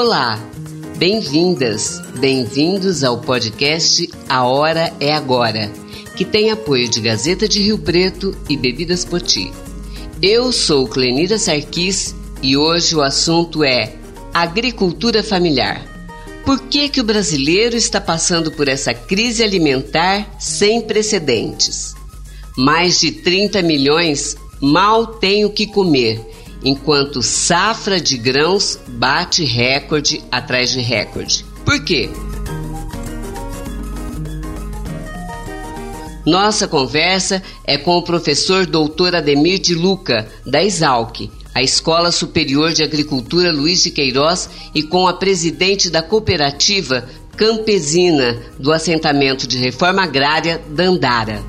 Olá, bem-vindas, bem-vindos ao podcast A Hora é Agora, que tem apoio de Gazeta de Rio Preto e Bebidas Poti. Eu sou Clenira Sarquis e hoje o assunto é agricultura familiar. Por que, que o brasileiro está passando por essa crise alimentar sem precedentes? Mais de 30 milhões mal têm o que comer enquanto safra de grãos bate recorde atrás de recorde. Por quê? Nossa conversa é com o professor doutor Ademir de Luca, da Exalc, a Escola Superior de Agricultura Luiz de Queiroz, e com a presidente da cooperativa campesina do assentamento de reforma agrária Dandara.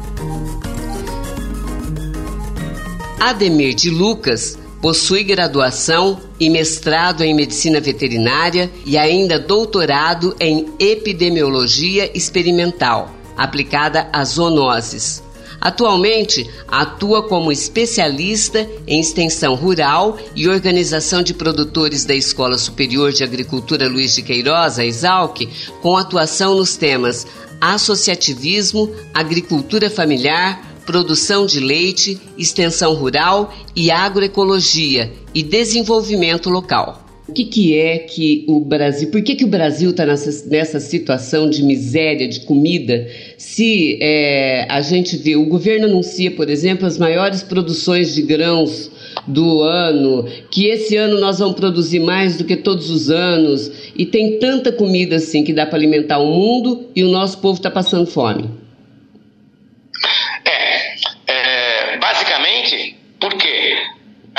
Ademir de Lucas Possui graduação e mestrado em medicina veterinária e ainda doutorado em epidemiologia experimental, aplicada a zoonoses. Atualmente, atua como especialista em extensão rural e organização de produtores da Escola Superior de Agricultura Luiz de Queiroz, a Exalc, com atuação nos temas associativismo, agricultura familiar, produção de leite, extensão rural e agroecologia e desenvolvimento local. O que, que é que o Brasil, por que, que o Brasil está nessa, nessa situação de miséria de comida? Se é, a gente vê, o governo anuncia, por exemplo, as maiores produções de grãos do ano, que esse ano nós vamos produzir mais do que todos os anos, e tem tanta comida assim que dá para alimentar o mundo e o nosso povo está passando fome.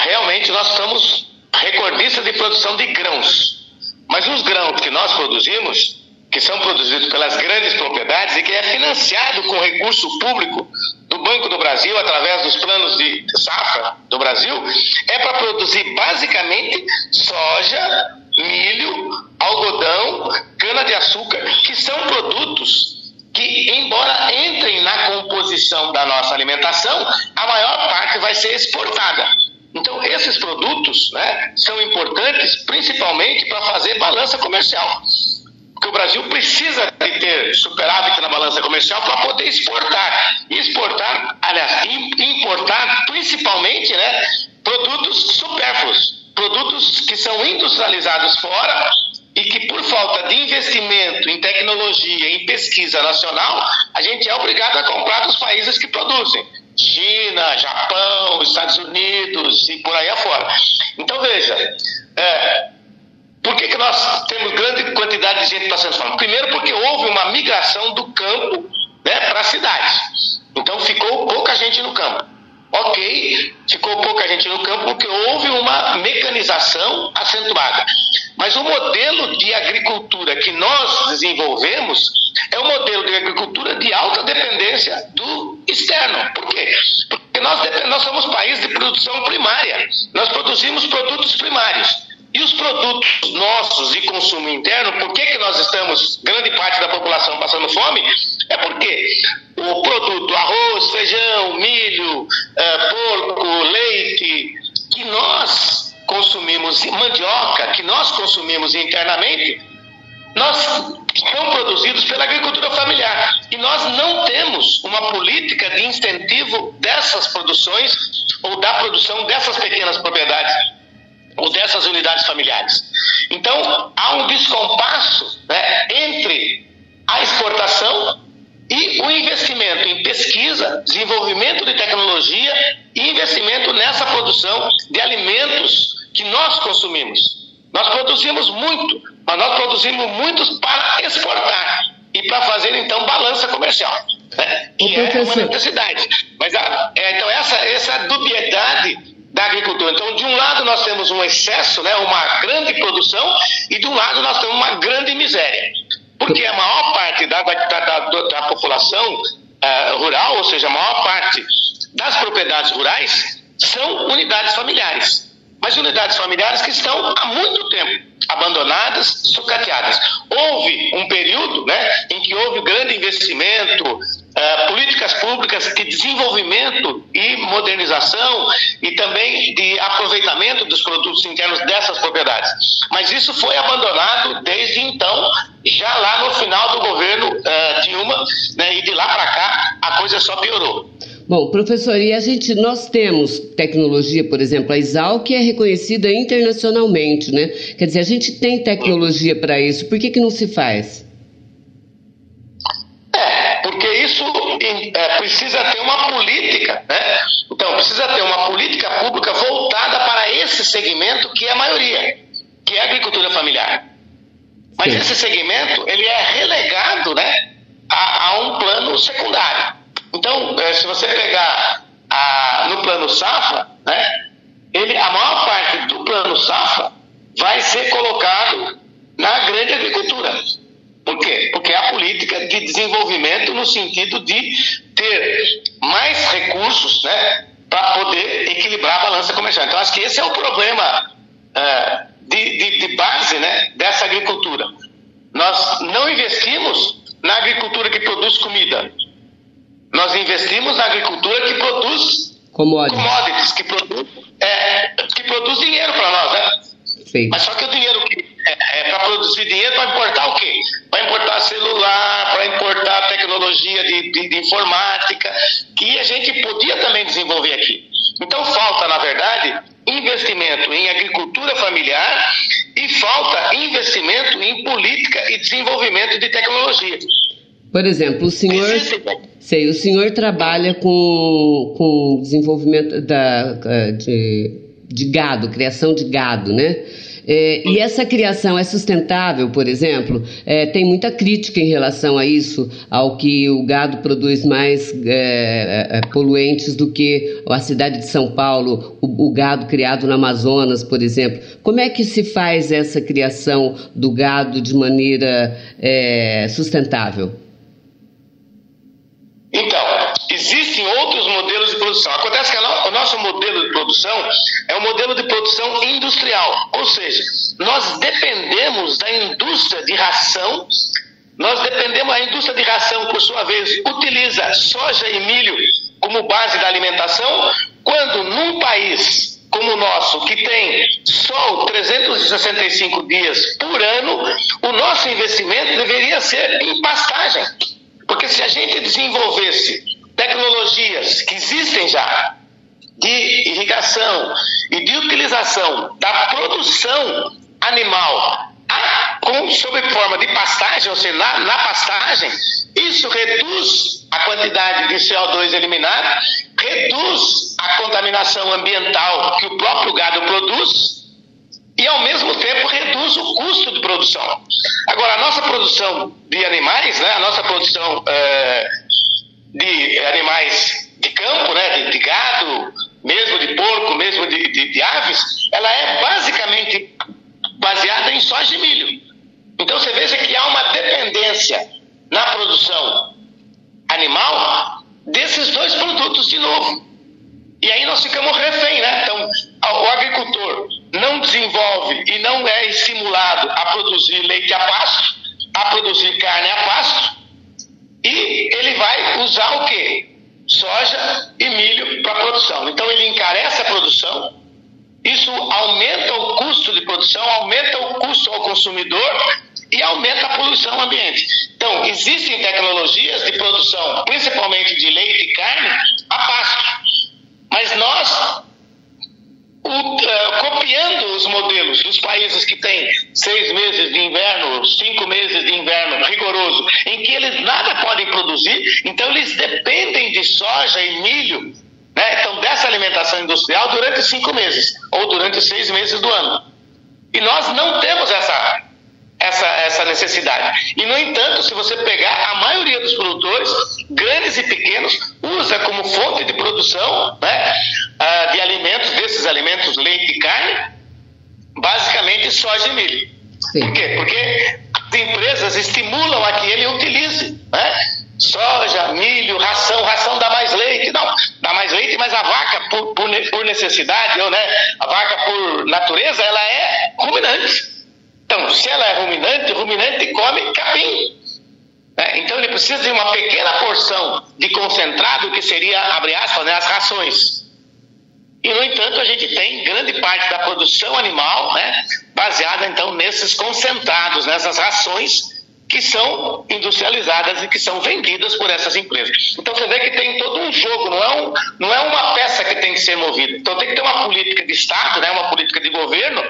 Realmente nós somos recordistas de produção de grãos. Mas os grãos que nós produzimos, que são produzidos pelas grandes propriedades e que é financiado com recurso público do Banco do Brasil, através dos planos de safra do Brasil, é para produzir basicamente soja, milho, algodão, cana-de-açúcar, que são produtos que, embora entrem na composição da nossa alimentação, a maior parte vai ser exportada. Então, esses produtos né, são importantes principalmente para fazer balança comercial. Porque o Brasil precisa de ter superávit na balança comercial para poder exportar. E exportar, aliás, importar principalmente né, produtos supérfluos, produtos que são industrializados fora e que por falta de investimento em tecnologia, em pesquisa nacional, a gente é obrigado a comprar dos países que produzem. China, Japão, Estados Unidos e por aí afora. Então veja, é, por que, que nós temos grande quantidade de gente passando fome? Primeiro porque houve uma migração do campo né, para a cidade. Então ficou pouca gente no campo. Ok, ficou pouca gente no campo porque houve uma mecanização acentuada. Mas o modelo de agricultura que nós desenvolvemos é um modelo de agricultura de alta dependência do externo. Por quê? Porque nós, nós somos país de produção primária. Nós produzimos produtos primários. E os produtos nossos de consumo interno, por que, que nós estamos, grande parte da população passando fome? É porque o produto arroz, feijão, milho, é, porco, leite, que nós consumimos, mandioca, que nós consumimos internamente, nós são produzidos pela agricultura familiar. E nós não temos uma política de incentivo dessas produções ou da produção dessas pequenas propriedades ou dessas unidades familiares. Então, há um descompasso né, entre a exportação e o investimento em pesquisa, desenvolvimento de tecnologia e investimento nessa produção de alimentos que nós consumimos. Nós produzimos muito, mas nós produzimos muitos para exportar e para fazer então balança comercial, né? que é uma necessidade. Mas a, é, então essa essa dubiedade da agricultura. Então, de um lado nós temos um excesso, né, uma grande produção, e de um lado nós temos uma grande miséria. Porque a maior parte da, da, da, da população uh, rural, ou seja, a maior parte das propriedades rurais, são unidades familiares mas unidades familiares que estão há muito tempo abandonadas, sucateadas. Houve um período né, em que houve grande investimento, uh, políticas públicas de desenvolvimento e modernização e também de aproveitamento dos produtos internos dessas propriedades. Mas isso foi abandonado desde então, já lá no final do governo uh, Dilma, né, e de lá para cá a coisa só piorou. Bom, professor, e a gente, nós temos tecnologia, por exemplo, a ISAL, que é reconhecida internacionalmente, né? Quer dizer, a gente tem tecnologia para isso, por que, que não se faz? É, porque isso é, precisa ter uma política, né? Então, precisa ter uma política pública voltada para esse segmento que é a maioria, que é a agricultura familiar. Mas Sim. esse segmento, ele é relegado, né, a, a um plano secundário. Então, é, se você pegar a, no plano safra, né, ele, a maior parte do plano safra vai ser colocado na grande agricultura. Por quê? Porque é a política de desenvolvimento no sentido de ter mais recursos né, para poder equilibrar a balança comercial. Então, acho que esse é o problema é, de, de, de base né, dessa agricultura. Nós não investimos na agricultura que produz comida. Nós investimos na agricultura que produz commodities, commodities que, produz, é, que produz dinheiro para nós, né? Sim. Mas só que o dinheiro que é, é para produzir dinheiro vai importar o quê? Vai importar celular, para importar tecnologia de, de, de informática, que a gente podia também desenvolver aqui. Então falta, na verdade, investimento em agricultura familiar e falta investimento em política e desenvolvimento de tecnologia. Por exemplo, o senhor, sei, o senhor trabalha com, com desenvolvimento da, de, de gado, criação de gado, né? É, e essa criação é sustentável, por exemplo? É, tem muita crítica em relação a isso, ao que o gado produz mais é, é poluentes do que a cidade de São Paulo, o, o, gado criado no Amazonas, por exemplo. Como é que se faz essa criação do gado de maneira é, sustentável? Então, existem outros modelos de produção. Acontece que o nosso modelo de produção é um modelo de produção industrial, ou seja, nós dependemos da indústria de ração. Nós dependemos, a indústria de ração, por sua vez, utiliza soja e milho como base da alimentação, quando num país como o nosso, que tem sol 365 dias por ano, o nosso investimento deveria ser em pastagem. Porque se a gente desenvolvesse tecnologias que existem já de irrigação e de utilização da produção animal com, sob forma de pastagem, ou seja, na, na pastagem, isso reduz a quantidade de CO2 eliminado, reduz a contaminação ambiental que o próprio gado produz e, ao mesmo tempo, reduz o custo de produção. Agora, a nossa produção de animais, né, a nossa produção é, de animais de campo, né, de, de, gado, mesmo de porco, mesmo de, de, de aves, ela é basicamente baseada em soja e milho. Então, você veja que há uma dependência na produção animal desses dois produtos de novo. E aí nós ficamos refém, né? Então, o agricultor não desenvolve e não é estimulado a produzir leite a pasto, a produzir carne a pasto, e ele vai usar o quê? Soja e milho para produção. Então ele encarece a produção, isso aumenta o custo de produção, aumenta o custo ao consumidor e aumenta a poluição ambiente. Então, existem tecnologias de produção, principalmente de leite e carne, a pasto. Mas nós copiando os modelos dos países que têm seis meses de inverno, cinco meses de inverno rigoroso, em que eles nada podem produzir, então eles dependem de soja e milho, né? então dessa alimentação industrial durante cinco meses ou durante seis meses do ano. E nós não temos essa essa, essa necessidade. E, no entanto, se você pegar a maioria dos produtores, grandes e pequenos, usa como fonte de produção né, uh, de alimentos, desses alimentos, leite e carne, basicamente soja e milho. Sim. Por quê? Porque as empresas estimulam a que ele utilize. Né? Soja, milho, ração, ração dá mais leite. Não, dá mais leite, mas a vaca, por, por, por necessidade, ou, né, a vaca por natureza, ela é ruminante. Então, se ela é ruminante, ruminante come capim. Né? Então ele precisa de uma pequena porção de concentrado que seria, abre aspas, né, as rações. E, no entanto, a gente tem grande parte da produção animal né, baseada, então, nesses concentrados, nessas rações que são industrializadas e que são vendidas por essas empresas. Então você vê que tem todo um jogo, não é, um, não é uma peça que tem que ser movida. Então tem que ter uma política de Estado, né, uma política de governo,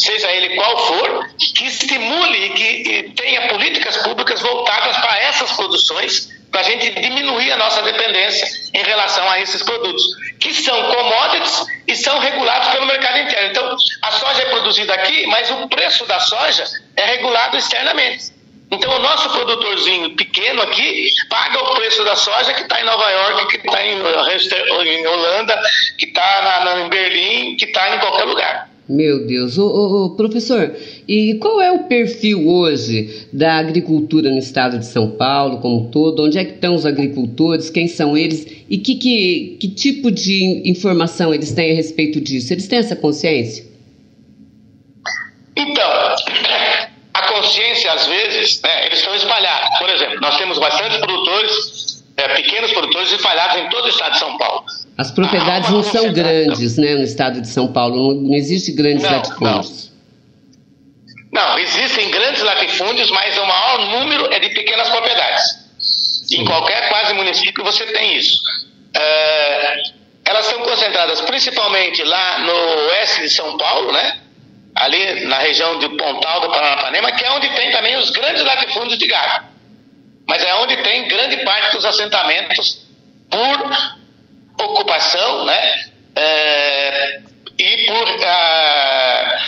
seja ele qual for, que estimule e que tenha políticas públicas voltadas para essas produções, para a gente diminuir a nossa dependência em relação a esses produtos, que são commodities e são regulados pelo mercado interno. Então, a soja é produzida aqui, mas o preço da soja é regulado externamente. Então, o nosso produtorzinho pequeno aqui paga o preço da soja que está em Nova York, que está em, Holanda, que está em Berlim, que está em qualquer lugar. Meu Deus. Ô, ô, ô, professor, e qual é o perfil hoje da agricultura no estado de São Paulo como um todo? Onde é que estão os agricultores? Quem são eles? E que, que, que tipo de informação eles têm a respeito disso? Eles têm essa consciência? Então, consciência, às vezes, né, eles estão espalhados. Por exemplo, nós temos bastante produtores, é, pequenos produtores espalhados em todo o estado de São Paulo. As propriedades não são grandes, né, no estado de São Paulo, não, não existe grandes não, latifúndios. Não. não, existem grandes latifúndios, mas o maior número é de pequenas propriedades. Em qualquer quase município você tem isso. É, elas estão concentradas principalmente lá no oeste de São Paulo, né? ali na região de Pontal do Paranapanema, que é onde tem também os grandes latifúndios de gado. Mas é onde tem grande parte dos assentamentos por ocupação, né? É, e por a,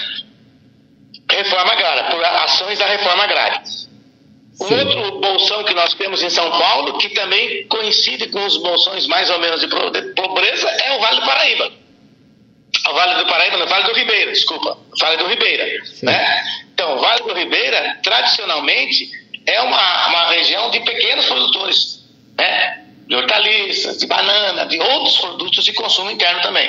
reforma agrária, por ações da reforma agrária. O outro bolsão que nós temos em São Paulo, que também coincide com os bolsões mais ou menos de pobreza, é o Vale do Paraíba o Vale do Paraíba, no Vale do Ribeira, desculpa, Vale do Ribeira. Né? Então, o Vale do Ribeira, tradicionalmente, é uma, uma região de pequenos produtores? De hortaliças, de banana, de outros produtos de consumo interno também.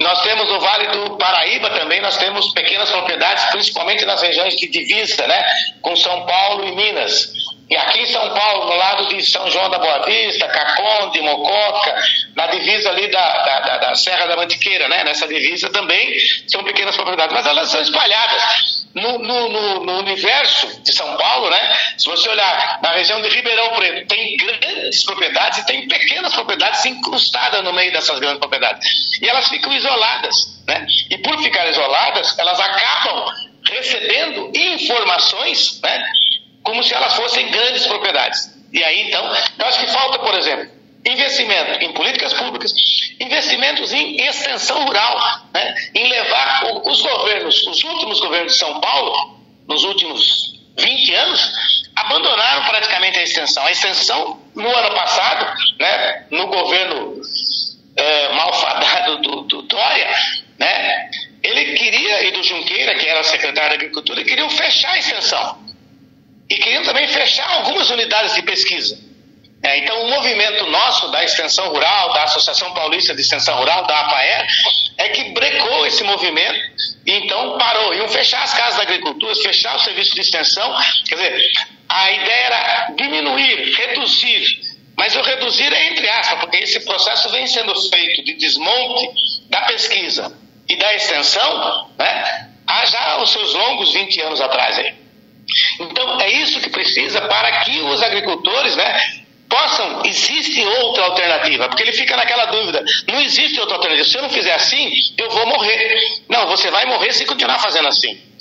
Nós temos no Vale do Paraíba também, nós temos pequenas propriedades, principalmente nas regiões de divisa, né, com São Paulo e Minas. E aqui em São Paulo, no lado de São João da Boa Vista, Caconde, Mococa, na divisa ali da, da, da, da Serra da Mantiqueira, né? Nessa divisa também são pequenas propriedades, mas elas são espalhadas. No, no, no, no, universo de São Paulo, né? Se você olhar na região de Ribeirão Preto, tem grandes propriedades e tem pequenas propriedades incrustadas no meio dessas grandes propriedades. E elas ficam isoladas, né? E por ficar isoladas, elas acabam recebendo informações, né? Como se elas fossem grandes propriedades. E aí, então, eu acho que falta, por exemplo, investimento em políticas públicas, investimentos em extensão rural, né? em levar os governos, os últimos governos de São Paulo, nos últimos 20 anos, abandonaram praticamente a extensão. A extensão, no ano passado, né, no governo é, malfadado do, do Dória, né, ele queria, e do Junqueira, que era secretário da Agricultura, queriam fechar a extensão e queriam também fechar algumas unidades de pesquisa. É, então, o movimento nosso da Extensão Rural, da Associação Paulista de Extensão Rural, da APAER, é que brecou esse movimento e então parou. Iam fechar as casas da agricultura, fechar o serviço de extensão. Quer dizer, a ideia era diminuir, reduzir. Mas o reduzir é entre aspas, porque esse processo vem sendo feito de desmonte da pesquisa e da extensão né, há já os seus longos 20 anos atrás. Aí. Então, é isso que precisa para que os agricultores né, possam. Existe outra alternativa, porque ele fica naquela dúvida: não existe outra alternativa. Se eu não fizer assim, eu vou morrer. Não, você vai morrer se continuar fazendo assim.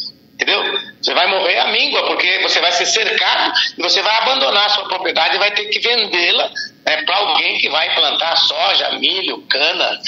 Entendeu? Você vai morrer a míngua, porque você vai ser cercado e você vai abandonar a sua propriedade e vai ter que vendê-la né, para alguém que vai plantar soja, milho, cana,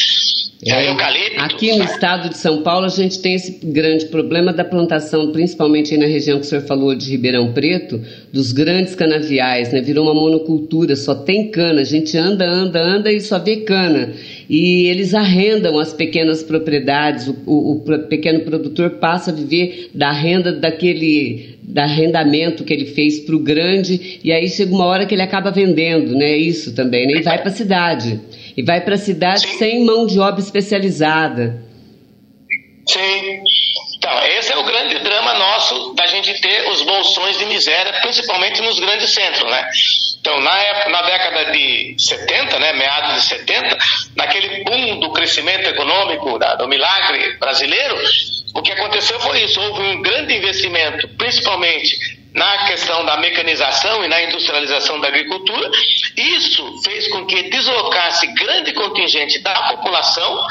é, eucalipto. Aqui no estado de São Paulo a gente tem esse grande problema da plantação, principalmente na região que o senhor falou de Ribeirão Preto, dos grandes canaviais, né? Virou uma monocultura, só tem cana. A gente anda, anda, anda e só vê cana. E eles arrendam as pequenas propriedades, o, o, o pequeno produtor passa a viver da renda daquele da arrendamento que ele fez para o grande, e aí chega uma hora que ele acaba vendendo, né? Isso também, né? E vai para a cidade. E vai para a cidade Sim. sem mão de obra especializada. Sim. Então, esse é o grande drama nosso da gente ter os bolsões de miséria, principalmente nos grandes centros, né? Então, na, época, na década de 70, né, meados de 70, naquele boom do crescimento econômico, da, do milagre brasileiro, o que aconteceu foi isso: houve um grande investimento, principalmente na questão da mecanização e na industrialização da agricultura. Isso fez com que deslocasse grande contingente da população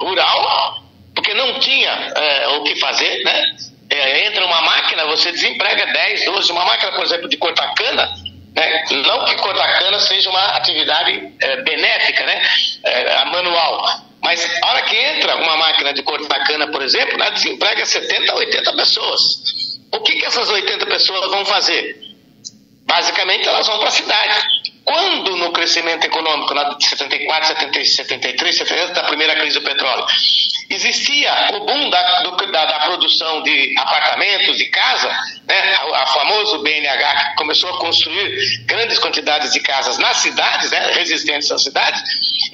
rural, porque não tinha é, o que fazer, né? É, entra uma máquina, você desemprega 10, 12, uma máquina, por exemplo, de cortar cana, né? não que cortar cana seja uma atividade é, benéfica, né? É, manual, mas a hora que entra uma máquina de cortar cana, por exemplo, né, desemprega 70 a 80 pessoas. O que, que essas 80 pessoas vão fazer? Basicamente, elas vão para a cidade. Quando no crescimento econômico, na de 74, 73, 70, da primeira crise do petróleo, existia o boom da, do, da, da, produção de apartamentos, de casa, né, a, a famoso BNH que começou a construir grandes quantidades de casas nas cidades, né, resistentes às cidades,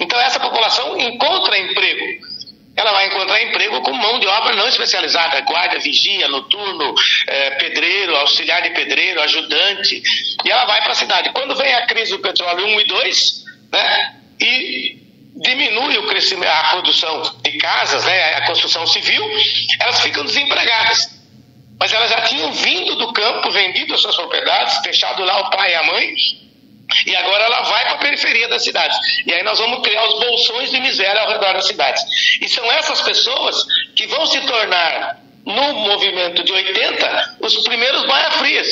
então essa população encontra emprego ela vai encontrar emprego com mão de obra não especializada, guarda, vigia, noturno, é, pedreiro, auxiliar de pedreiro, ajudante, e ela vai para a cidade. Quando vem a crise do petróleo 1 e 2, né, e diminui o crescimento, a produção de casas, né, a construção civil, elas ficam desempregadas. Mas elas já tinham vindo do campo, vendido as suas propriedades, deixado lá o pai e a mãe, e agora ela vai para a periferia das cidades. E aí nós vamos criar os bolsões de miséria ao redor das cidades. E são essas pessoas que vão se tornar, no movimento de 80, os primeiros baia-frias.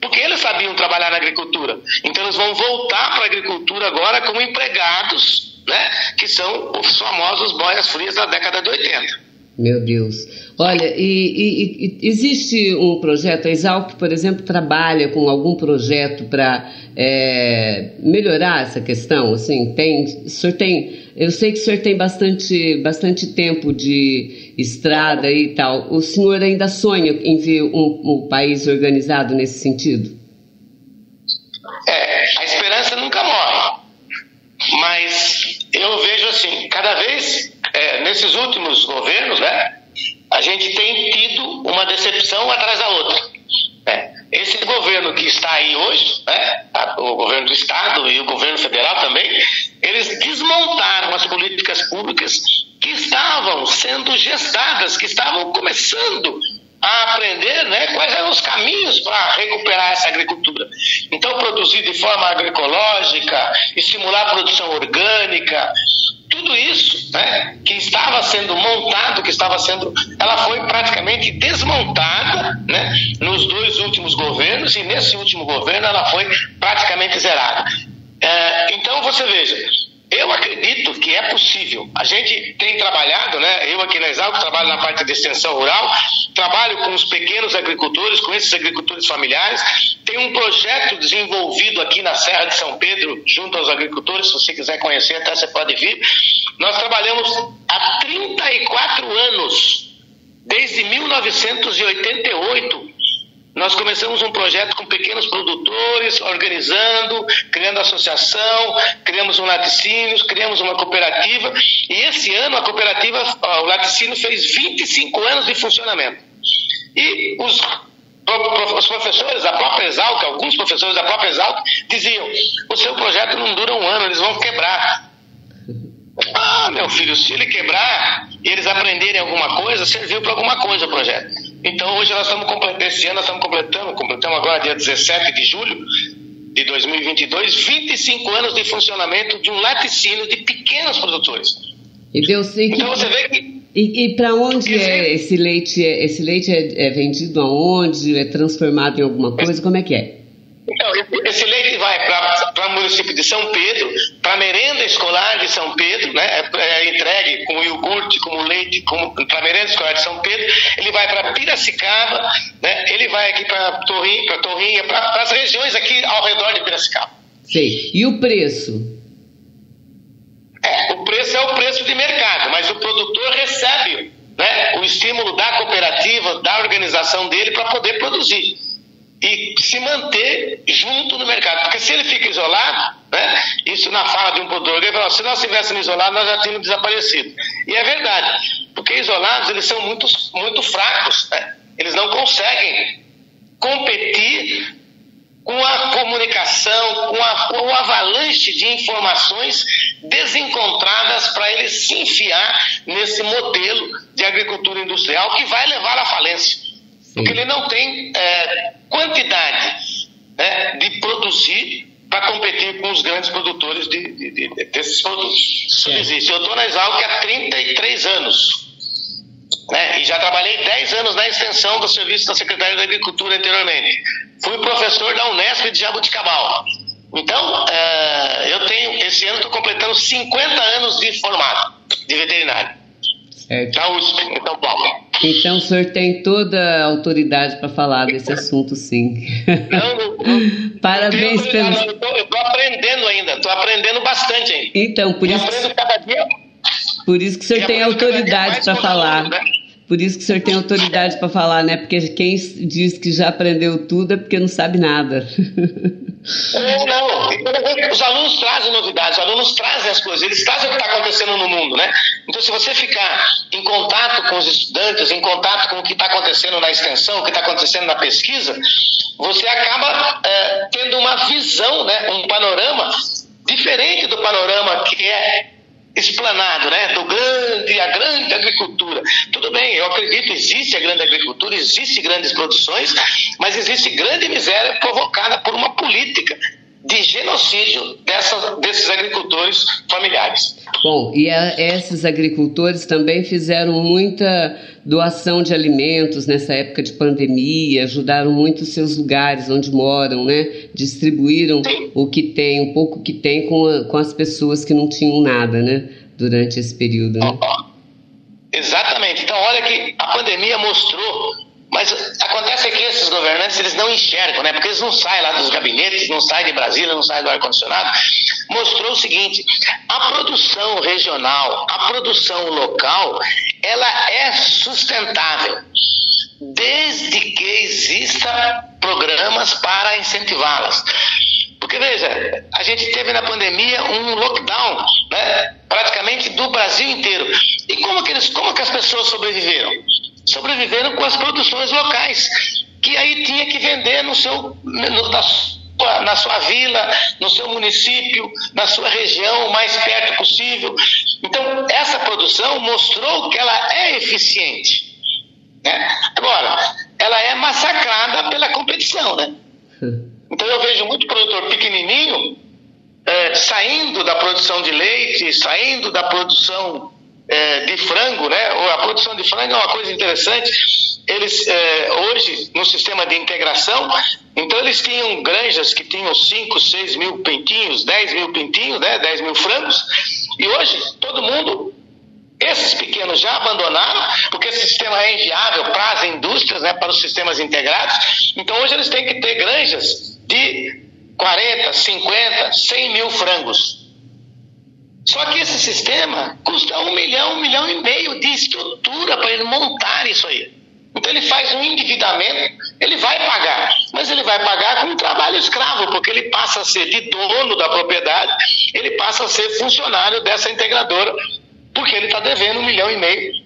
Porque eles sabiam trabalhar na agricultura. Então eles vão voltar para a agricultura agora como empregados, né? que são os famosos boias-frias da década de 80. Meu Deus. Olha, e, e, e, existe um projeto, a Exalc, por exemplo, trabalha com algum projeto para é, melhorar essa questão? Assim, tem, o senhor tem, eu sei que o senhor tem bastante, bastante tempo de estrada e tal. O senhor ainda sonha em ver um, um país organizado nesse sentido? É, a esperança nunca morre. Mas eu vejo assim, cada vez, é, nesses últimos governos, né? a gente tem tido uma decepção atrás da outra. Né? Esse governo que está aí hoje, né, o governo do Estado e o governo federal também, eles desmontaram as políticas públicas que estavam sendo gestadas, que estavam começando a aprender né, quais eram os caminhos para recuperar essa agricultura. Então, produzir de forma agroecológica, estimular a produção orgânica, tudo isso né, que estava sendo montado, que estava sendo, ela foi praticamente desmontada né, nos dois últimos governos e nesse último governo ela foi praticamente zerada. É, então você veja, eu acredito que é possível. A gente tem trabalhado, né? Eu aqui na Exalco trabalho na parte de extensão rural, trabalho com os pequenos agricultores, com esses agricultores familiares. Tem um projeto desenvolvido aqui na Serra de São Pedro, junto aos agricultores. Se você quiser conhecer, até você pode vir. Nós trabalhamos há 34 anos, desde 1988 nós começamos um projeto com pequenos produtores, organizando, criando associação, criamos um laticínios, criamos uma cooperativa. E esse ano a cooperativa, o laticínio fez 25 anos de funcionamento. E os, os professores da própria Exalc, alguns professores da própria Exalc, diziam: o seu projeto não dura um ano, eles vão quebrar. Ah, meu filho, se ele quebrar e eles aprenderem alguma coisa, serviu para alguma coisa o projeto. Então hoje nós estamos completando, esse ano nós estamos completando, completamos agora dia 17 de julho de 2022, 25 anos de funcionamento de um laticínio de pequenos produtores. E Deus, e então você vê que e, e para onde é esse leite? É, esse leite é, é vendido aonde? É transformado em alguma coisa? Como é que é? Então, esse leite vai para o município de São Pedro, para a merenda escolar de São Pedro, né? É, é entregue com iogurte, como leite, para a merenda escolar de São Pedro. Ele vai para Piracicaba, né? ele vai aqui para Torrinha, para Torrinha, para as regiões aqui ao redor de Piracicaba. Sei. E o preço? É, o preço é o preço de mercado, mas o produtor recebe né, o estímulo da cooperativa, da organização dele para poder produzir e se manter junto no mercado. Porque se ele fica isolado, Né? Isso na fala de um produtor. Ele falou, se nós tivéssemos isolado, nós já tínhamos desaparecido. E é verdade, porque isolados eles são muito, muito fracos. Né? Eles não conseguem competir com a comunicação, com, a, com o avalanche de informações desencontradas para ele se enfiar nesse modelo de agricultura industrial que vai levar à falência. Porque ele não tem é, quantidade né, de produzir para competir com os grandes produtores de, de, de, desses produtos. Isso existe. Eu estou na Exalc há 33 anos. Né, e já trabalhei 10 anos na extensão do serviço da Secretaria da Agricultura anteriormente. Fui professor da Unesp de Jabuticabal. Então, uh, eu tenho, esse ano estou completando 50 anos de formado de veterinário. Certo. Da USP, em São Paulo. Então o senhor tem toda a autoridade para falar desse assunto, sim. Não, não, não Parabéns pelo. Eu estou aprendendo ainda, estou aprendendo bastante ainda. Então, por e isso. Aprendo cada dia. Por isso que o senhor tem autoridade para falar. Né? Por isso que o senhor tem autoridade para falar, né? Porque quem diz que já aprendeu tudo é porque não sabe nada. Não. Os alunos trazem novidades, os alunos trazem as coisas, eles trazem o que está acontecendo no mundo, né? Então, se você ficar em contato com os estudantes, em contato com o que está acontecendo na extensão, o que está acontecendo na pesquisa, você acaba é, tendo uma visão, né? um panorama diferente do panorama que é explanado, né, do grande, a grande agricultura. Tudo bem, eu acredito, existe a grande agricultura, existe grandes produções, mas existe grande miséria provocada por uma política de genocídio dessas, desses agricultores familiares. Bom, e a, esses agricultores também fizeram muita doação de alimentos nessa época de pandemia, ajudaram muito os seus lugares onde moram, né? Distribuíram Sim. o que tem, um pouco que tem com, a, com as pessoas que não tinham nada, né? Durante esse período, né? Exatamente. Então, olha que a pandemia mostrou mas acontece que esses governantes eles não enxergam, né? Porque eles não saem lá dos gabinetes, não saem de Brasília, não saem do ar-condicionado. Mostrou o seguinte: a produção regional, a produção local, ela é sustentável desde que exista programas para incentivá-las. Porque veja, a gente teve na pandemia um lockdown, né, praticamente do Brasil inteiro. E como que, eles, como que as pessoas sobreviveram? Sobreviveram com as produções locais, que aí tinha que vender no seu, no, na, sua, na sua vila, no seu município, na sua região, o mais perto possível. Então, essa produção mostrou que ela é eficiente. Né? Agora, ela é massacrada pela competição. Né? Então, eu vejo muito produtor pequenininho é, saindo da produção de leite, saindo da produção é, de frango, né? A produção de frango é uma coisa interessante. Eles é, hoje no sistema de integração, então eles tinham granjas que tinham 5, 6 mil pintinhos, 10 mil pintinhos, né? 10 mil frangos, e hoje todo mundo esses pequenos já abandonaram, porque esse sistema é inviável para as indústrias, né, para os sistemas integrados. Então, hoje eles têm que ter granjas de 40, 50, 100 mil frangos. Só que esse sistema custa um milhão, um milhão e meio de estrutura para ele montar isso aí. Então ele faz um endividamento, ele vai pagar, mas ele vai pagar com um trabalho escravo, porque ele passa a ser de dono da propriedade, ele passa a ser funcionário dessa integradora, porque ele está devendo um milhão e meio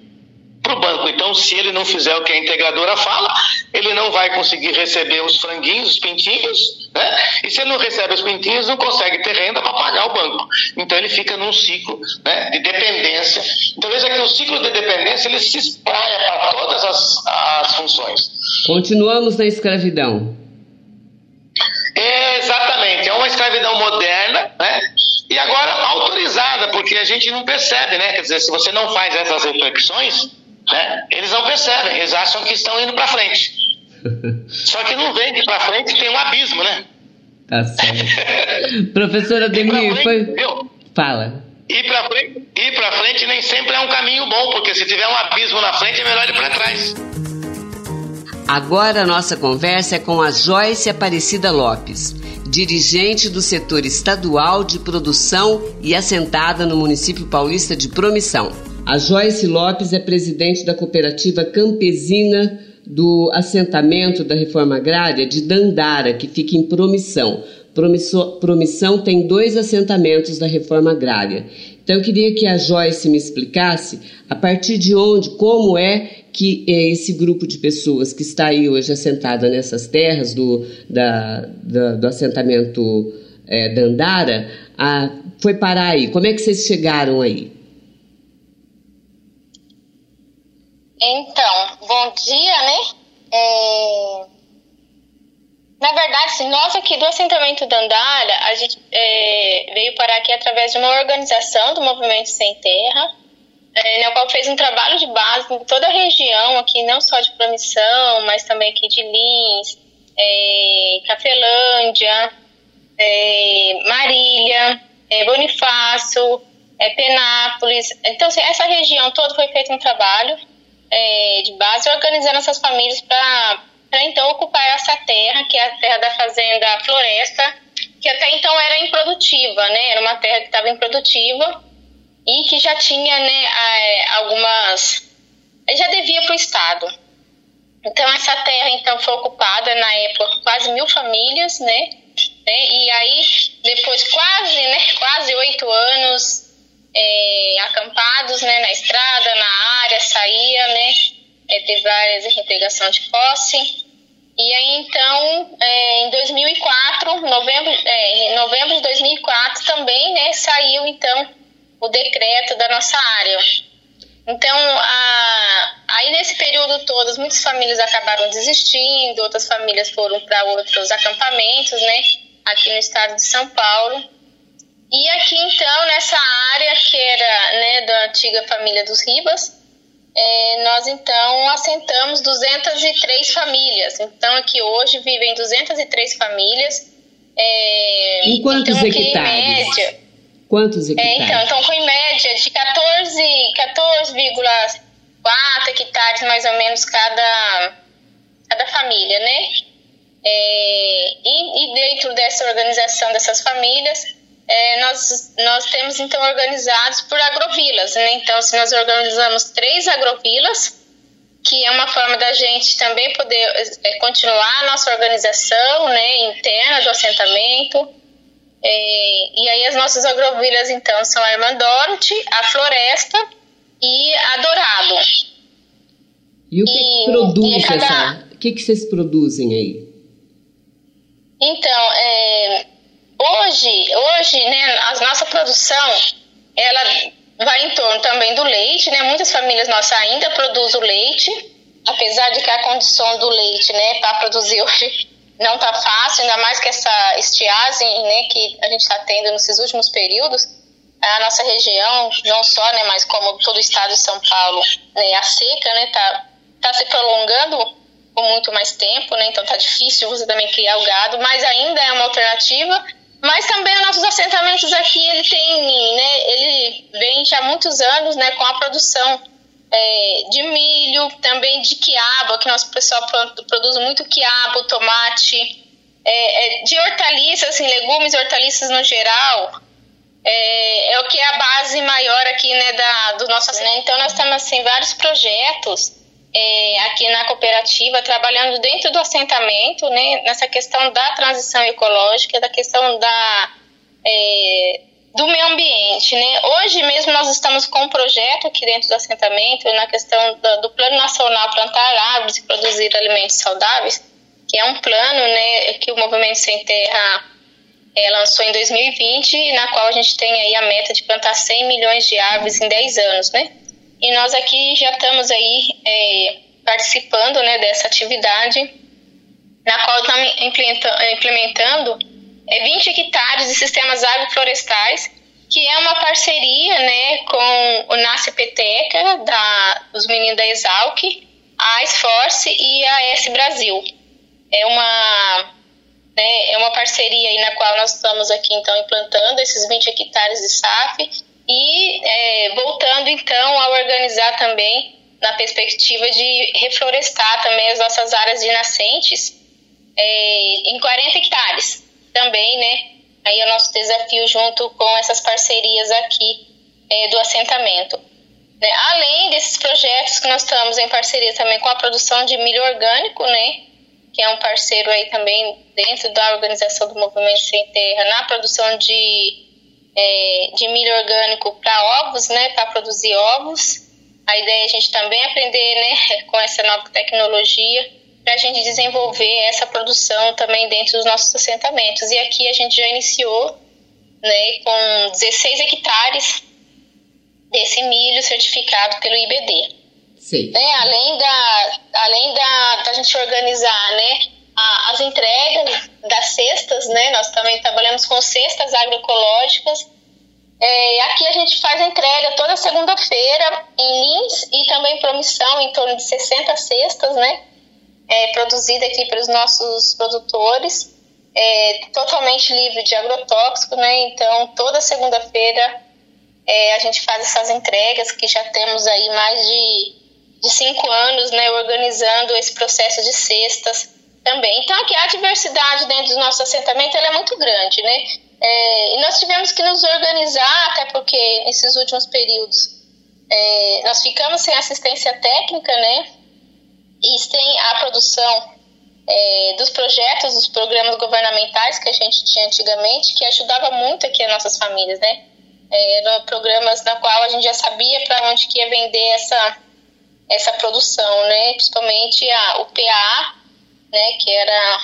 para o banco. Então, se ele não fizer o que a integradora fala, ele não vai conseguir receber os franguinhos, os pintinhos, né? E se ele não recebe os pintinhos, não consegue ter renda para pagar o banco. Então, ele fica num ciclo né, de dependência. Então, veja que o ciclo de dependência ele se espraia para todas as, as funções. Continuamos na escravidão. É, exatamente, é uma escravidão moderna, né? E agora autorizada, porque a gente não percebe, né? Quer dizer, se você não faz essas reflexões, né? Eles não percebem, eles acham que estão indo para frente. Só que não vem de para frente, tem um abismo, né? Tá certo. Professora Demir, foi. Fala. Ir para frente, ir para frente nem sempre é um caminho bom, porque se tiver um abismo na frente é melhor ir para trás. Agora a nossa conversa é com a Joyce Aparecida Lopes, dirigente do setor estadual de produção e assentada no município paulista de Promissão. A Joyce Lopes é presidente da cooperativa campesina do assentamento da reforma agrária de Dandara, que fica em Promissão. Promissão tem dois assentamentos da reforma agrária. Então, eu queria que a Joyce me explicasse a partir de onde, como é que é esse grupo de pessoas que está aí hoje assentada nessas terras do, da, da, do assentamento é, Dandara a, foi parar aí. Como é que vocês chegaram aí? Então, bom dia, né? É... Na verdade, sim, nós aqui do assentamento Dandara, a gente é, veio parar aqui através de uma organização do Movimento Sem Terra, é, na qual fez um trabalho de base em toda a região aqui, não só de Promissão, mas também aqui de Lins, é, Cafelândia, é, Marília, é, Bonifácio, é, Penápolis. Então, assim, essa região toda foi feito um trabalho é, de base organizando essas famílias para então ocupar essa terra, que é a terra da fazenda Floresta, que até então era improdutiva, né? Era uma terra que estava improdutiva e que já tinha né, é, algumas. já devia para o Estado. Então, essa terra então foi ocupada na época por quase mil famílias, né? né? E aí, depois quase, né, quase oito anos é, acampados né, na estrada, na área, saía, né? É, teve várias reintegração de posse. E aí, então, é, em 2004, novembro, é, em novembro de 2004 também, né, saiu, então, o decreto da nossa área. Então, a, aí nesse período todo, muitas famílias acabaram desistindo, outras famílias foram para outros acampamentos, né, aqui no estado de São Paulo. E aqui, então, nessa área que era, né, da antiga família dos Ribas, é, nós, então, assentamos 203 famílias. Então, aqui hoje vivem 203 famílias. É, em quantos então, hectares? Em média, Quantos hectares? É, então, então, com em média de 14,4 14, hectares mais ou menos cada, cada família, né? É, e, e, dentro dessa organização dessas famílias, é, nós, nós temos então organizados por agrovilas, né? Então, se nós organizamos três agrovilas, que é uma forma da gente também poder é, continuar a nossa organização né, interna do assentamento, é, e aí as nossas agrovilhas, então, são a Irmã Dorothy, a Floresta e a Dourado. E o que, e, que produz cada... essa... O que, que vocês produzem aí? Então, é, hoje, hoje, né, a nossa produção, ela vai em torno também do leite, né? Muitas famílias nossas ainda produzem o leite, apesar de que a condição do leite, né, para produzir hoje não está fácil, ainda mais que essa estiagem né, que a gente está tendo nesses últimos períodos. A nossa região, não só, né, mas como todo o estado de São Paulo, né, a seca né, tá, tá se prolongando por muito mais tempo, né, então está difícil você também criar o gado, mas ainda é uma alternativa. Mas também os nossos assentamentos aqui, ele tem, né, ele vem já há muitos anos né, com a produção é, de milho, também de quiabo, que nosso pessoal produz muito quiabo, tomate, é, é, de hortaliças, assim, legumes e hortaliças no geral, é, é, o que é a base maior aqui, né, da, do nosso, né? Então, nós temos, assim, vários projetos é, aqui na cooperativa, trabalhando dentro do assentamento, né, nessa questão da transição ecológica, da questão da é, do meio ambiente, né? Hoje mesmo nós estamos com um projeto aqui dentro do assentamento na questão do, do Plano Nacional Plantar Árvores e Produzir Alimentos Saudáveis, que é um plano, né, que o Movimento Sem Terra é, lançou em 2020, na qual a gente tem aí a meta de plantar 100 milhões de árvores em 10 anos, né? E nós aqui já estamos aí é, participando, né, dessa atividade, na qual estamos implementando é 20 hectares de sistemas agroflorestais, que é uma parceria né, com o Nasce Peteca, da, dos meninos da Exalc, a Esforce e a S Brasil. É uma, né, é uma parceria aí na qual nós estamos aqui então implantando esses 20 hectares de SAF e é, voltando então a organizar também na perspectiva de reflorestar também as nossas áreas de nascentes é, em 40 hectares também, né? Aí é o nosso desafio junto com essas parcerias aqui é, do assentamento. Né? Além desses projetos que nós estamos em parceria também com a produção de milho orgânico, né? que é um parceiro aí também dentro da organização do Movimento Sem Terra, na produção de, é, de milho orgânico para ovos, né, para produzir ovos. A ideia é a gente também aprender né, com essa nova tecnologia para a gente desenvolver essa produção também dentro dos nossos assentamentos. E aqui a gente já iniciou né, com 16 hectares desse milho certificado pelo IBD. Sim. Né, além da, além da, da gente organizar né, a, as entregas das cestas, né, nós também trabalhamos com cestas agroecológicas. É, aqui a gente faz a entrega toda segunda-feira em Lins e também promissão em torno de 60 cestas, né? É, produzida aqui pelos nossos produtores, é, totalmente livre de agrotóxico, né? Então, toda segunda-feira é, a gente faz essas entregas, que já temos aí mais de, de cinco anos, né? Organizando esse processo de cestas também. Então, aqui a diversidade dentro do nosso assentamento é muito grande, né? É, e nós tivemos que nos organizar, até porque nesses últimos períodos é, nós ficamos sem assistência técnica, né? E sem a produção é, dos projetos, dos programas governamentais que a gente tinha antigamente, que ajudava muito aqui as nossas famílias, né? É, eram programas na qual a gente já sabia para onde que ia vender essa, essa produção, né? Principalmente a, o PA, né? Que era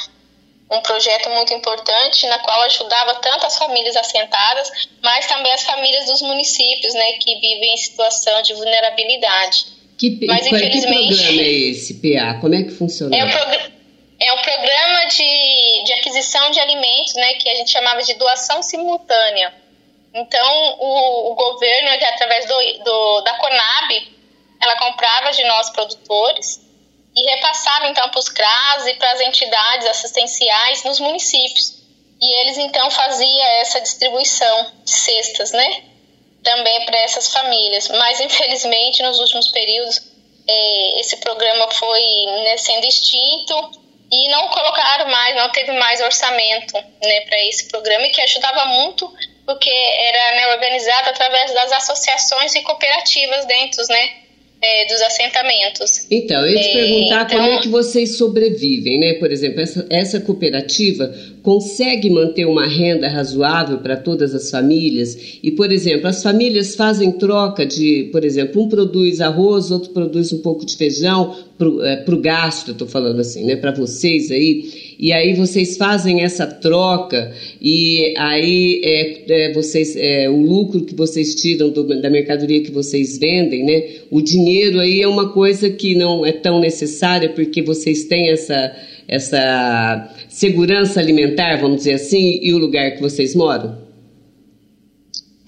um projeto muito importante na qual ajudava tanto as famílias assentadas, mas também as famílias dos municípios, né? Que vivem em situação de vulnerabilidade. Que, mas, infelizmente, que programa é esse, PA? Como é que funciona? É o, programa é programa de, de aquisição de alimentos, né, que a gente chamava de doação simultânea. Então, o, o governo, através do, do, da Conab, ela comprava de nós produtores e repassava então para os CRAS e para as entidades assistenciais nos municípios. E eles então faziam essa distribuição de cestas, né? Também para essas famílias. Mas infelizmente nos últimos períodos eh, esse programa foi né, sendo extinto e não colocaram mais, não teve mais orçamento né, para esse programa, que ajudava muito, porque era né, organizado através das associações e cooperativas dentro né, é, dos assentamentos. Então, eu ia te é, perguntar então... como é que vocês sobrevivem, né? Por exemplo, essa, essa cooperativa consegue manter uma renda razoável para todas as famílias? E, por exemplo, as famílias fazem troca de, por exemplo, um produz arroz, outro produz um pouco de feijão para o é, gasto, estou falando assim, né? Para vocês aí e aí vocês fazem essa troca e aí é, é vocês é, o lucro que vocês tiram do, da mercadoria que vocês vendem, né? O dinheiro aí é uma coisa que não é tão necessária porque vocês têm essa essa segurança alimentar, vamos dizer assim, e o lugar que vocês moram?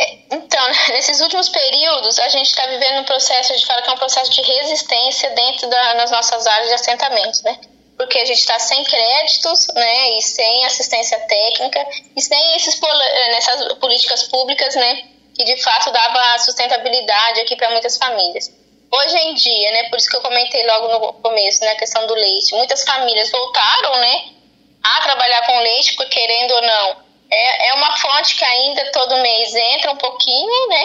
É, então, nesses últimos períodos, a gente está vivendo um processo, a gente fala que é um processo de resistência dentro da, das nossas áreas de assentamentos, né? Porque a gente está sem créditos, né, e sem assistência técnica, e sem esses, eh, nessas políticas públicas, né, que de fato dava sustentabilidade aqui para muitas famílias. Hoje em dia, né, por isso que eu comentei logo no começo, né, questão do leite, muitas famílias voltaram, né, a trabalhar com leite, porque querendo ou não, é, é uma fonte que ainda todo mês entra um pouquinho, né,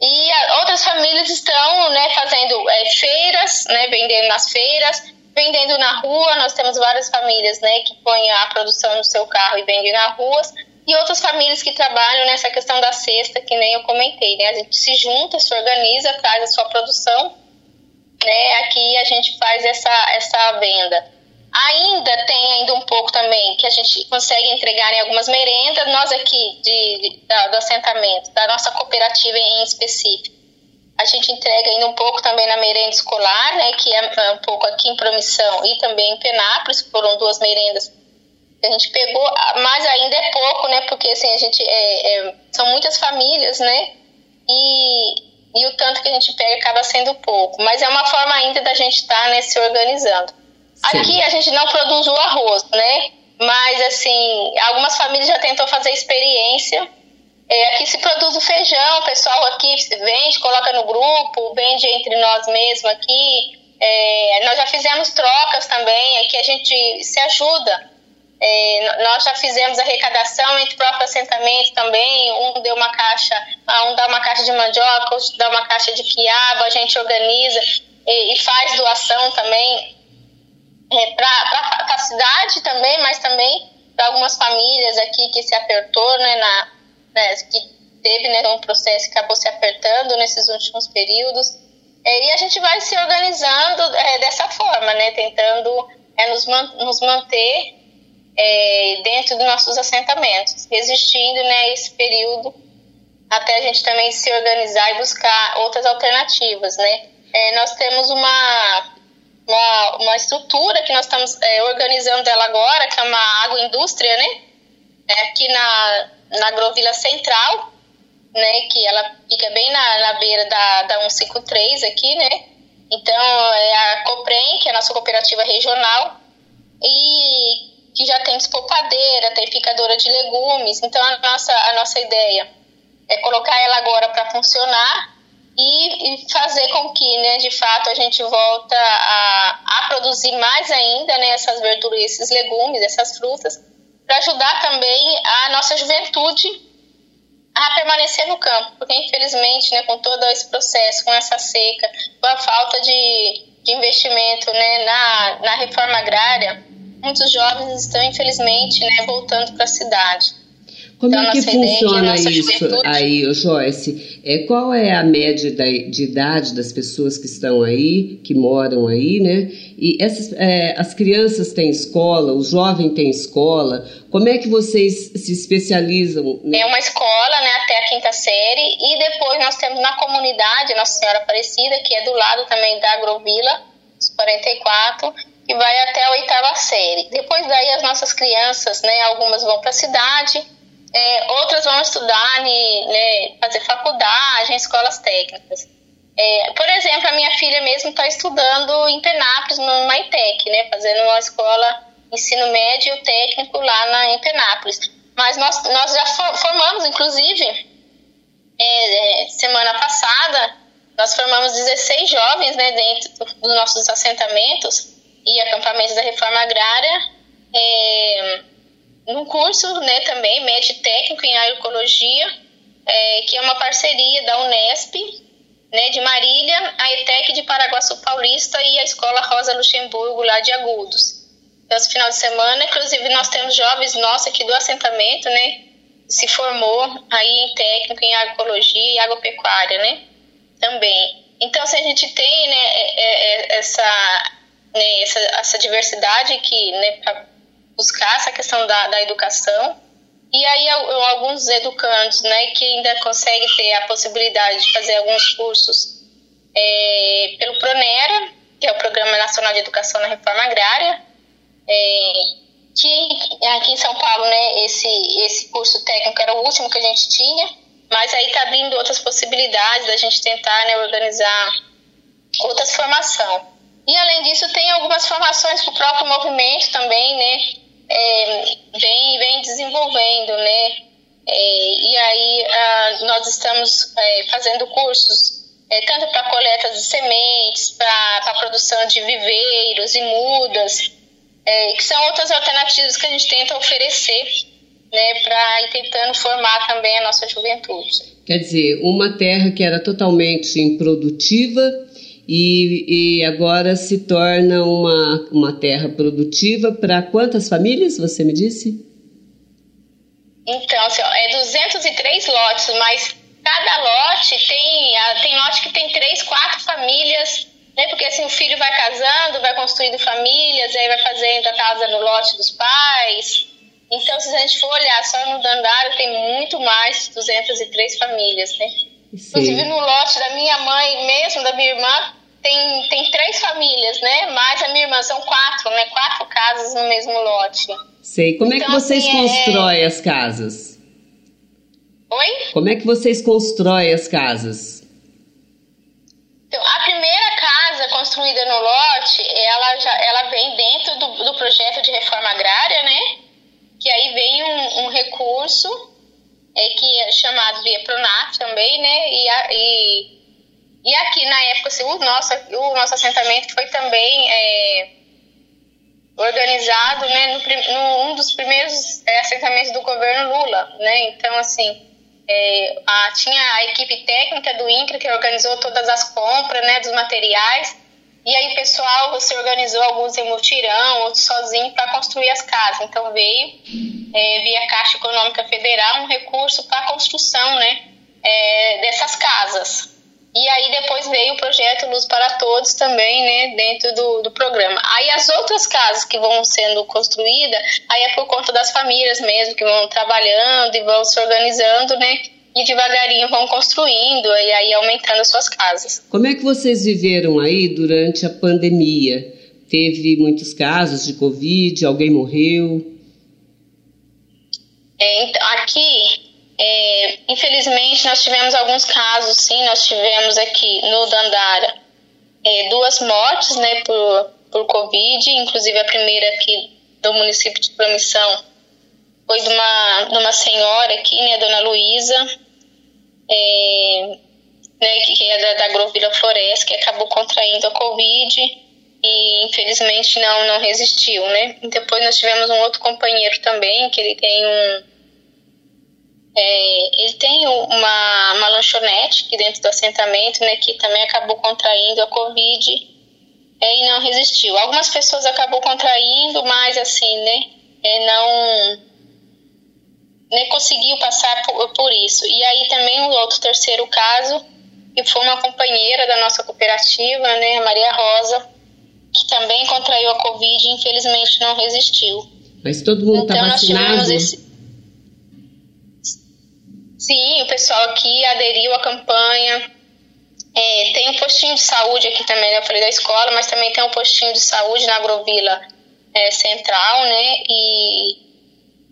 e a, outras famílias estão, né, fazendo é, feiras, né, vendendo nas feiras, vendendo na rua, nós temos várias famílias né, que põem a produção no seu carro e vendem na rua, e outras famílias que trabalham nessa questão da cesta, que nem eu comentei, né? A gente se junta, se organiza, traz a sua produção, né? Aqui a gente faz essa, essa venda. Ainda tem ainda um pouco também que a gente consegue entregar em algumas merendas, nós aqui de, de, da, do assentamento, da nossa cooperativa em específico a gente entrega ainda um pouco também na merenda escolar, né, que é, é um pouco aqui em Promissão e também em Penápolis, foram duas merendas que a gente pegou, mas ainda é pouco, né, porque assim, a gente é, é, são muitas famílias, né, e, e o tanto que a gente pega acaba sendo pouco, mas é uma forma ainda da gente estar tá, né, se organizando. Sim. Aqui a gente não produz o arroz, né, mas assim, algumas famílias já tentou fazer experiência é, aqui se produz o feijão, o pessoal aqui vende, coloca no grupo, vende entre nós mesmos aqui. É, nós já fizemos trocas também, aqui a gente se ajuda. É, nós já fizemos arrecadação entre o próprio assentamento também. Um deu uma caixa, um dá uma caixa de mandioca, outro dá uma caixa de quiabo, a gente organiza e, e faz doação também é, para tá cidade também, mas também para algumas famílias aqui que se apertou, né, na, né, que teve né, um processo que acabou se apertando nesses últimos períodos. É, e a gente vai se organizando é, dessa forma, né, tentando é, nos, man nos manter é, dentro dos nossos assentamentos, resistindo né, esse período até a gente também se organizar e buscar outras alternativas, né? É, nós temos uma, uma, uma, estrutura que nós estamos é, organizando ela agora, que é uma agroindústria, né? É, aqui na, na Agrovila Central, né? Que ela fica bem na, na beira da, da 153 aqui, né? Então, é a Coprem, que é a nossa cooperativa regional, e que já tem despolpadeira, tem picadora de legumes. Então, a nossa, a nossa ideia é colocar ela agora para funcionar e, e, fazer com que, né, de fato, a gente volta a, a produzir mais ainda né, essas verduras, esses legumes, essas frutas, para ajudar também a nossa juventude a permanecer no campo, porque infelizmente, né, com todo esse processo, com essa seca, com a falta de, de investimento né, na, na reforma agrária, muitos jovens estão infelizmente né, voltando para a cidade. Como então, é que funciona isso aí, Joyce? É, qual é a média da, de idade das pessoas que estão aí, que moram aí, né? E essas, é, as crianças têm escola, o jovem tem escola. Como é que vocês se especializam? Né? É uma escola, né, até a quinta série, e depois nós temos na comunidade Nossa Senhora Aparecida, que é do lado também da Agrovila, os 44, que vai até a oitava série. Depois daí as nossas crianças, né, algumas vão para a cidade é, outras vão estudar, né, fazer faculdade, escolas técnicas. É, por exemplo, a minha filha mesmo está estudando em Penápolis, no Maitec, né, fazendo uma escola ensino médio técnico lá na, em Penápolis. Mas nós, nós já formamos, inclusive, é, é, semana passada, nós formamos 16 jovens né, dentro dos nossos assentamentos e acampamentos da reforma agrária. É, num curso né, também, médio técnico em agroecologia, é, que é uma parceria da Unesp, né, de Marília, a ETEC de Paraguaçu Paulista e a Escola Rosa Luxemburgo, lá de Agudos. Então, esse final de semana, inclusive, nós temos jovens nossos aqui do assentamento, né, se formou aí em técnico em agroecologia e agropecuária, né, também. Então, se a gente tem, né, é, é, é, essa, né, essa, essa diversidade aqui, né, buscar essa questão da, da educação. E aí alguns educandos, né, que ainda conseguem ter a possibilidade de fazer alguns cursos é, pelo Pronera, que é o Programa Nacional de Educação na Reforma Agrária, é, que aqui em São Paulo, né, esse, esse curso técnico era o último que a gente tinha, mas aí está abrindo outras possibilidades da gente tentar né, organizar outras formações. E além disso, tem algumas formações para o próprio movimento também, né? É, vem, vem desenvolvendo, né? É, e aí ah, nós estamos é, fazendo cursos é, tanto para coleta de sementes, para a produção de viveiros e mudas, é, que são outras alternativas que a gente tenta oferecer né, para ir tentando formar também a nossa juventude. Quer dizer, uma terra que era totalmente improdutiva e, e agora se torna uma, uma terra produtiva para quantas famílias, você me disse? Então, assim, é 203 lotes, mas cada lote tem, tem lote que tem três, quatro famílias, né? Porque assim, o filho vai casando, vai construindo famílias, aí vai fazendo a casa no lote dos pais. Então, se a gente for olhar só no Dandara, tem muito mais de 203 famílias, né? Sim. Inclusive no lote da minha mãe mesmo, da minha irmã, tem, tem três famílias, né? Mais a minha irmã, são quatro, né? Quatro casas no mesmo lote. Sei. Como então, é que então, vocês assim, é- constroem é... as casas? Oi? Como é que vocês constroem as casas? Então, a primeira casa construída no lote, ela, já, ela vem dentro do, do projeto de reforma agrária, né? Que aí vem um, um recurso é, que é chamado via Pronaf também, né? E, a, e e aqui, na época, assim, o, nosso, o nosso assentamento foi também é, organizado né, no, no, um dos primeiros é, assentamentos do governo Lula. Né? Então, assim, é, a, tinha a equipe técnica do INCRA que organizou todas as compras né, dos materiais. E aí pessoal se organizou, alguns em mutirão, outros sozinhos, para construir as casas. Então veio, é, via Caixa Econômica Federal, um recurso para a construção né, é, dessas casas. E aí depois veio o projeto Luz para Todos também, né, dentro do, do programa. Aí as outras casas que vão sendo construídas, aí é por conta das famílias mesmo, que vão trabalhando e vão se organizando, né, e devagarinho vão construindo e aí aumentando as suas casas. Como é que vocês viveram aí durante a pandemia? Teve muitos casos de Covid, alguém morreu? É, então, aqui, é, infelizmente, nós tivemos alguns casos, sim, nós tivemos aqui no Dandara é, duas mortes, né, por, por Covid, inclusive a primeira aqui do município de Promissão foi de uma, de uma senhora aqui, né, Dona Luísa, é, né, que é da, da Agrovila Floresta, que acabou contraindo a Covid e infelizmente não, não resistiu, né? E depois nós tivemos um outro companheiro também, que ele tem um... É, ele tem uma, uma lanchonete aqui dentro do assentamento, né, que também acabou contraindo a Covid é, e não resistiu. Algumas pessoas acabou contraindo, mas assim, né, é, não né, conseguiu passar por, por, isso. E aí também um outro terceiro caso, que foi uma companheira da nossa cooperativa, né, a Maria Rosa, que também contraiu a Covid e infelizmente não resistiu. Mas todo mundo está então, vacinado? Esse... Sim, o pessoal aqui aderiu à campanha. É, tem um postinho de saúde aqui também, né? eu falei da escola, mas também tem um postinho de saúde na Agrovila é, Central, né? E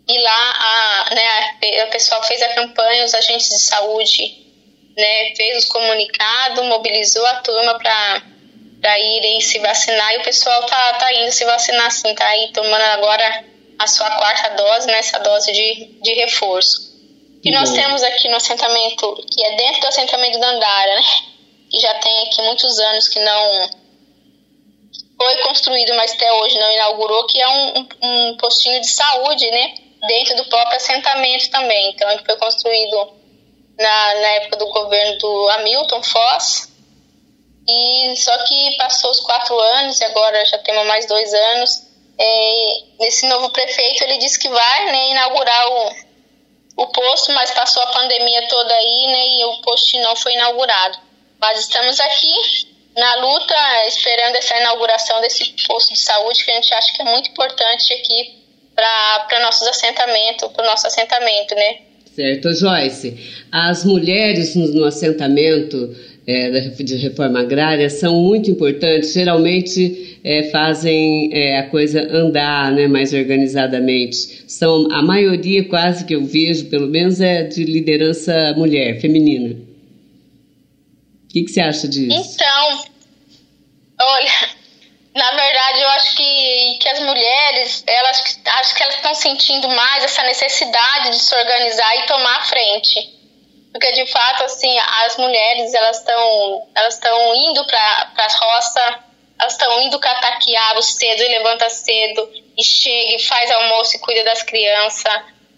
e lá a, né, a, pessoal fez a campanha, os agentes de saúde né, fez os comunicados, mobilizou a turma para irem se vacinar e o pessoal tá, tá indo se vacinar sim, tá aí tomando agora a sua quarta dose, né, essa dose de, de reforço. E nós temos aqui no assentamento, que é dentro do assentamento da Andara, né, que já tem aqui muitos anos que não foi construído, mas até hoje não inaugurou, que é um, um, um postinho de saúde, né, dentro do próprio assentamento também. Então, ele foi construído na, na época do governo do Hamilton Foss, e só que passou os quatro anos e agora já temos mais dois anos. É, esse novo prefeito ele disse que vai né, inaugurar o, o posto, mas passou a pandemia toda aí né, e o posto não foi inaugurado. Mas estamos aqui na luta, esperando essa inauguração desse posto de saúde, que a gente acha que é muito importante aqui para nossos assentamentos, para o nosso assentamento, né? Certo, Joyce. As mulheres no, no assentamento é, de reforma agrária são muito importantes, geralmente é, fazem é, a coisa andar né, mais organizadamente. São, a maioria, quase que eu vejo, pelo menos, é de liderança mulher, feminina. O que, que você acha disso? Então, olha, na verdade, eu acho que, que as mulheres, elas acho que elas estão sentindo mais essa necessidade de se organizar e tomar a frente. Porque de fato, assim, as mulheres, elas estão elas estão indo para as roças, elas estão indo cataquear cedo e levanta cedo e chega e faz almoço e cuida das crianças.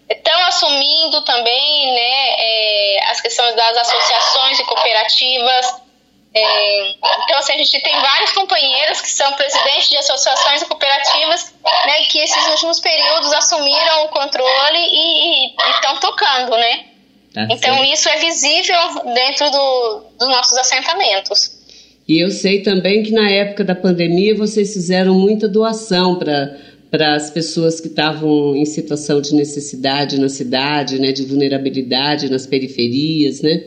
Estão assumindo também, né, é, as questões das associações e cooperativas é, então, assim, a gente tem vários companheiros que são presidentes de associações e cooperativas, né, que esses últimos períodos assumiram o controle e estão tocando, né? Tá então, isso é visível dentro do, dos nossos assentamentos. E eu sei também que na época da pandemia vocês fizeram muita doação para para as pessoas que estavam em situação de necessidade na cidade, né, de vulnerabilidade nas periferias, né?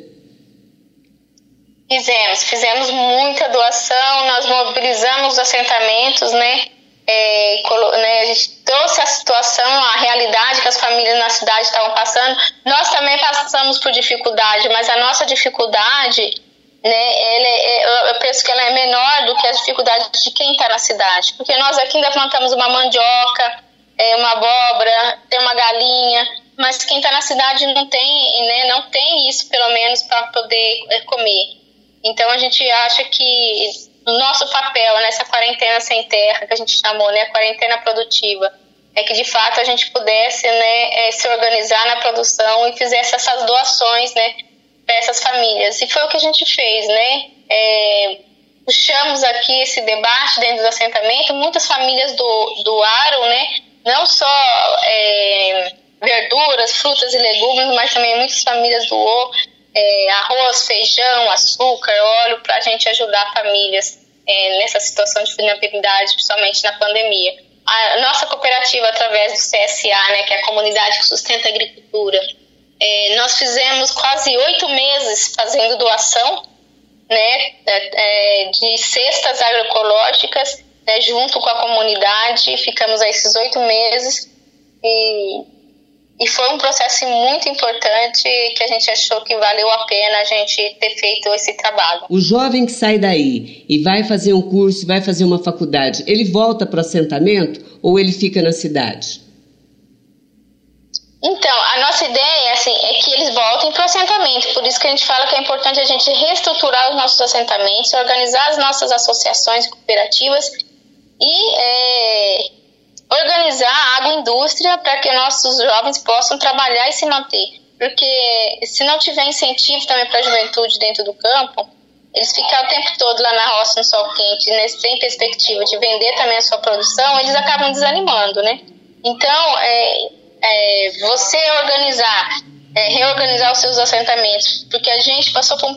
Fizemos, fizemos muita doação, nós mobilizamos os assentamentos, né? É, né, a gente trouxe a situação, a realidade que as famílias na cidade estavam passando. Nós também passamos por dificuldade, mas a nossa dificuldade, né, é, eu penso que ela é menor do que as dificuldades de quem está na cidade. Porque nós aqui ainda plantamos uma mandioca, é, uma abóbora, tem uma galinha, mas quem está na cidade não tem, né, não tem isso, pelo menos, para poder é, comer. Então a gente acha que nosso papel nessa quarentena sem terra, que a gente chamou, né, quarentena produtiva, é que de fato a gente pudesse né, se organizar na produção e fizesse essas doações né, para essas famílias. E foi o que a gente fez, né? É, puxamos aqui esse debate dentro do assentamento, muitas famílias do, doaram, né? Não só é, verduras, frutas e legumes, mas também muitas famílias doou é, arroz, feijão, açúcar, óleo para a gente ajudar famílias é, nessa situação de vulnerabilidade, principalmente na pandemia. A nossa cooperativa, através do CSA, né, que é a comunidade que sustenta a agricultura, é, nós fizemos quase oito meses fazendo doação né, é, é, de cestas agroecológicas né, junto com a comunidade. Ficamos aí esses oito meses e e foi um processo muito importante que a gente achou que valeu a pena a gente ter feito esse trabalho. O jovem que sai daí e vai fazer um curso, vai fazer uma faculdade, ele volta para o assentamento ou ele fica na cidade? Então, a nossa ideia assim, é que eles voltem para o assentamento. Por isso que a gente fala que é importante a gente reestruturar os nossos assentamentos, organizar as nossas associações cooperativas e é, organizar a agroindústria para que nossos jovens possam trabalhar e se manter. Porque se não tiver incentivo também para a juventude dentro do campo, eles ficam o tempo todo lá na roça no sol quente, né, sem perspectiva de vender também a sua produção, eles acabam desanimando, né? Então, é, é, você organizar, é, reorganizar os seus assentamentos, porque a gente passou por,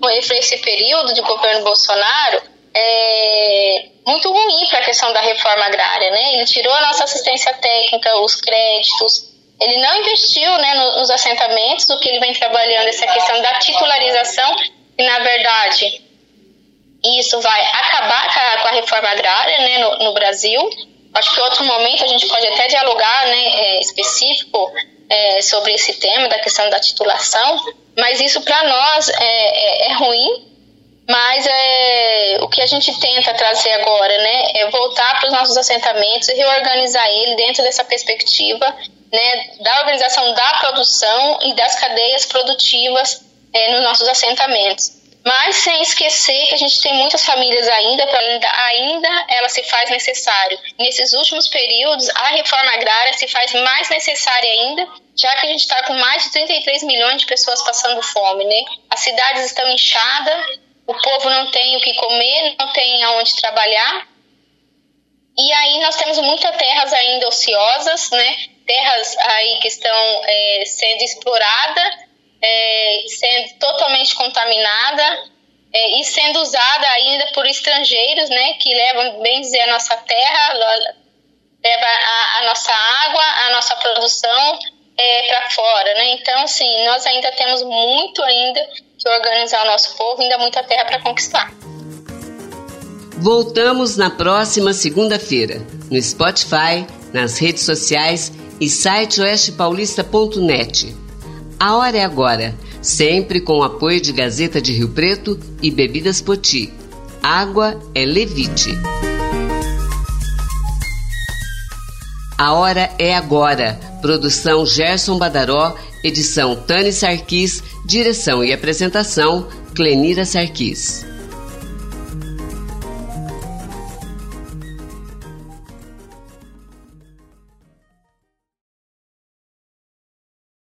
por esse período de governo Bolsonaro, é, muito ruim para a questão da reforma agrária, né? Ele tirou a nossa assistência técnica, os créditos, ele não investiu né, nos assentamentos, o que ele vem trabalhando, essa questão da titularização, e na verdade isso vai acabar com a reforma agrária né, no, no Brasil. Acho que outro momento a gente pode até dialogar né, é, específico é, sobre esse tema da questão da titulação, mas isso para nós é, é, é ruim mas é, o que a gente tenta trazer agora, né, é voltar para os nossos assentamentos e reorganizar ele dentro dessa perspectiva, né, da organização da produção e das cadeias produtivas é, nos nossos assentamentos. Mas sem esquecer que a gente tem muitas famílias ainda, ainda, ainda ela se faz necessário. Nesses últimos períodos, a reforma agrária se faz mais necessária ainda, já que a gente está com mais de 33 milhões de pessoas passando fome, né? As cidades estão inchadas, o povo não tem o que comer, não tem aonde trabalhar. E aí nós temos muitas terras ainda ociosas, né? Terras aí que estão é, sendo exploradas, é, sendo totalmente contaminada é, e sendo usada ainda por estrangeiros, né? Que levam, bem dizer, a nossa terra, leva a, a nossa água, a nossa produção é, para fora, né? Então, assim, nós ainda temos muito ainda que organizar o nosso povo, ainda muita terra para conquistar. Voltamos na próxima segunda-feira, no Spotify, nas redes sociais e site oestepaulista.net. A hora é agora, sempre com o apoio de Gazeta de Rio Preto e Bebidas Poti. Água é Levite. A hora é agora. Produção Gerson Badaró, edição Tani Sarquis, direção e apresentação Clenira Sarquis.